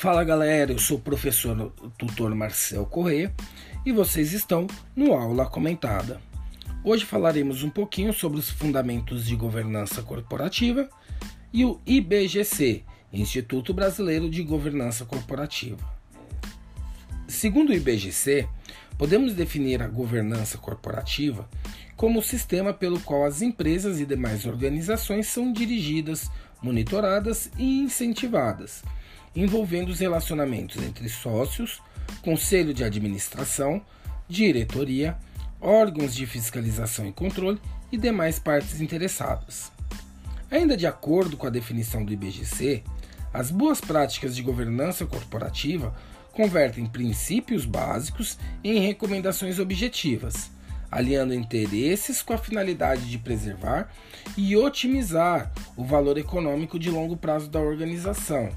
Fala galera, eu sou o professor tutor Marcel Corrêa e vocês estão no Aula Comentada. Hoje falaremos um pouquinho sobre os fundamentos de governança corporativa e o IBGC, Instituto Brasileiro de Governança Corporativa. Segundo o IBGC, podemos definir a governança corporativa como o sistema pelo qual as empresas e demais organizações são dirigidas, monitoradas e incentivadas envolvendo os relacionamentos entre sócios, conselho de administração, diretoria, órgãos de fiscalização e controle e demais partes interessadas. Ainda de acordo com a definição do IBGC, as boas práticas de governança corporativa convertem princípios básicos em recomendações objetivas, alinhando interesses com a finalidade de preservar e otimizar o valor econômico de longo prazo da organização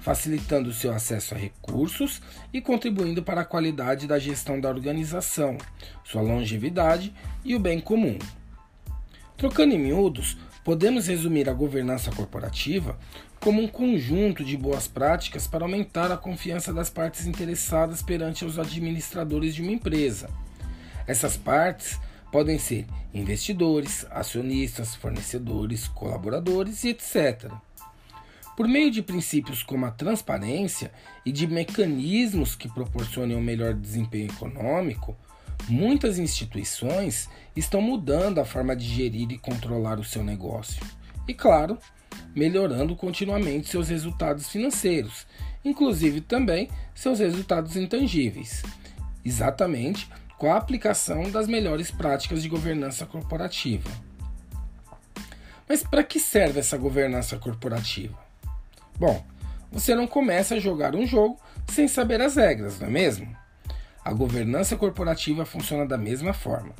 facilitando seu acesso a recursos e contribuindo para a qualidade da gestão da organização, sua longevidade e o bem comum. Trocando em miúdos, podemos resumir a governança corporativa como um conjunto de boas práticas para aumentar a confiança das partes interessadas perante os administradores de uma empresa. Essas partes podem ser investidores, acionistas, fornecedores, colaboradores e etc. Por meio de princípios como a transparência e de mecanismos que proporcionem um melhor desempenho econômico, muitas instituições estão mudando a forma de gerir e controlar o seu negócio. E, claro, melhorando continuamente seus resultados financeiros, inclusive também seus resultados intangíveis, exatamente com a aplicação das melhores práticas de governança corporativa. Mas para que serve essa governança corporativa? Bom, você não começa a jogar um jogo sem saber as regras, não é mesmo? A governança corporativa funciona da mesma forma.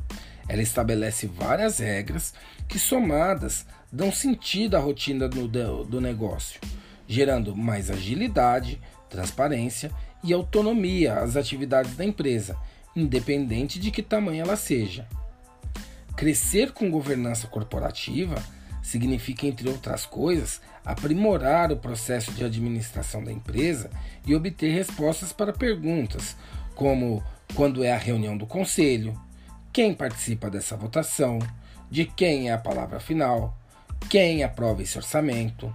Ela estabelece várias regras que, somadas, dão sentido à rotina do, do negócio, gerando mais agilidade, transparência e autonomia às atividades da empresa, independente de que tamanho ela seja. Crescer com governança corporativa significa, entre outras coisas, aprimorar o processo de administração da empresa e obter respostas para perguntas como quando é a reunião do conselho, quem participa dessa votação, de quem é a palavra final, quem aprova esse orçamento.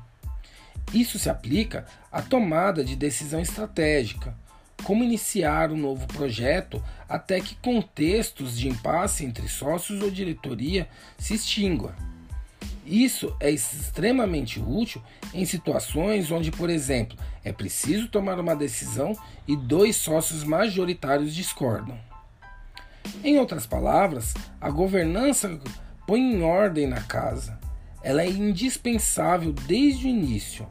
Isso se aplica à tomada de decisão estratégica, como iniciar um novo projeto até que contextos de impasse entre sócios ou diretoria se extingua. Isso é extremamente útil em situações onde, por exemplo, é preciso tomar uma decisão e dois sócios majoritários discordam. Em outras palavras, a governança põe em ordem na casa. Ela é indispensável desde o início.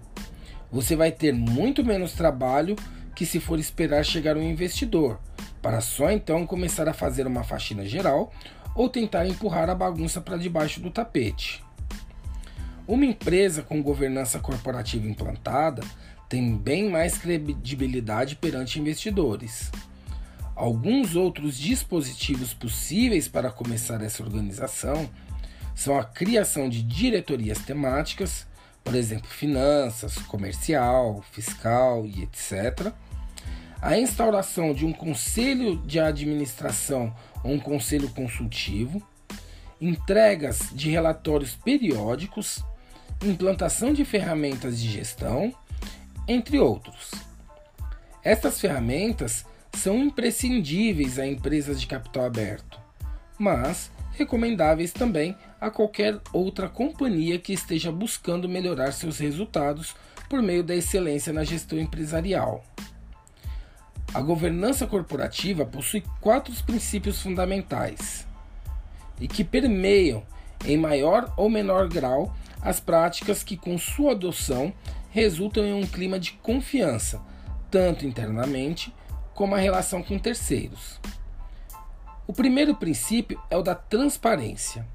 Você vai ter muito menos trabalho que se for esperar chegar um investidor, para só então começar a fazer uma faxina geral ou tentar empurrar a bagunça para debaixo do tapete. Uma empresa com governança corporativa implantada tem bem mais credibilidade perante investidores. Alguns outros dispositivos possíveis para começar essa organização são a criação de diretorias temáticas, por exemplo, finanças, comercial, fiscal e etc. A instauração de um conselho de administração ou um conselho consultivo, entregas de relatórios periódicos implantação de ferramentas de gestão, entre outros. Estas ferramentas são imprescindíveis a empresas de capital aberto, mas recomendáveis também a qualquer outra companhia que esteja buscando melhorar seus resultados por meio da excelência na gestão empresarial. A governança corporativa possui quatro princípios fundamentais e que permeiam, em maior ou menor grau, as práticas que, com sua adoção, resultam em um clima de confiança, tanto internamente como a relação com terceiros. O primeiro princípio é o da transparência.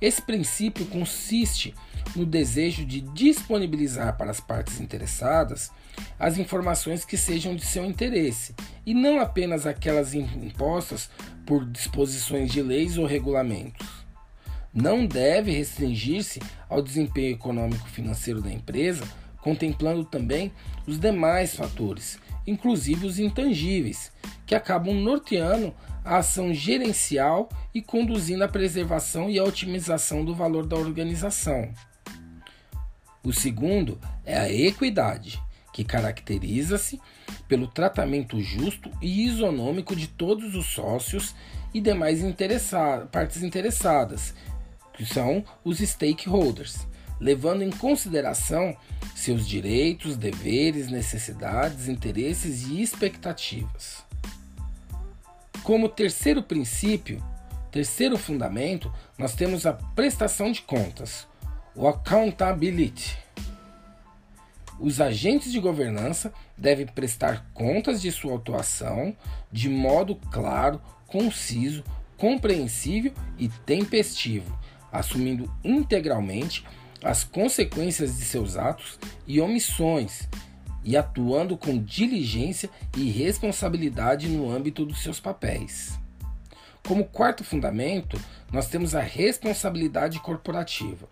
Esse princípio consiste no desejo de disponibilizar para as partes interessadas as informações que sejam de seu interesse e não apenas aquelas impostas por disposições de leis ou regulamentos não deve restringir-se ao desempenho econômico financeiro da empresa contemplando também os demais fatores, inclusive os intangíveis, que acabam norteando a ação gerencial e conduzindo à preservação e à otimização do valor da organização. O segundo é a equidade, que caracteriza-se pelo tratamento justo e isonômico de todos os sócios e demais interessa partes interessadas, que são os stakeholders, levando em consideração seus direitos, deveres, necessidades, interesses e expectativas. Como terceiro princípio, terceiro fundamento, nós temos a prestação de contas, o accountability. Os agentes de governança devem prestar contas de sua atuação de modo claro, conciso, compreensível e tempestivo, assumindo integralmente as consequências de seus atos e omissões e atuando com diligência e responsabilidade no âmbito dos seus papéis. Como quarto fundamento, nós temos a responsabilidade corporativa.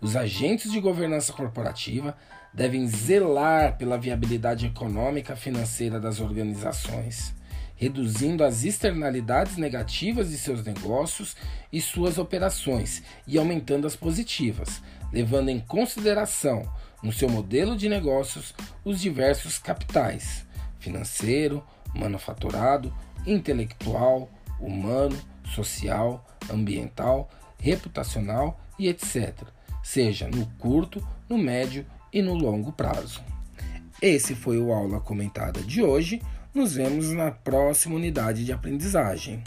Os agentes de governança corporativa devem zelar pela viabilidade econômica e financeira das organizações, reduzindo as externalidades negativas de seus negócios e suas operações e aumentando as positivas, levando em consideração no seu modelo de negócios os diversos capitais financeiro, manufaturado, intelectual, humano, social, ambiental, reputacional e etc seja no curto, no médio e no longo prazo. Esse foi o aula comentada de hoje. Nos vemos na próxima unidade de aprendizagem.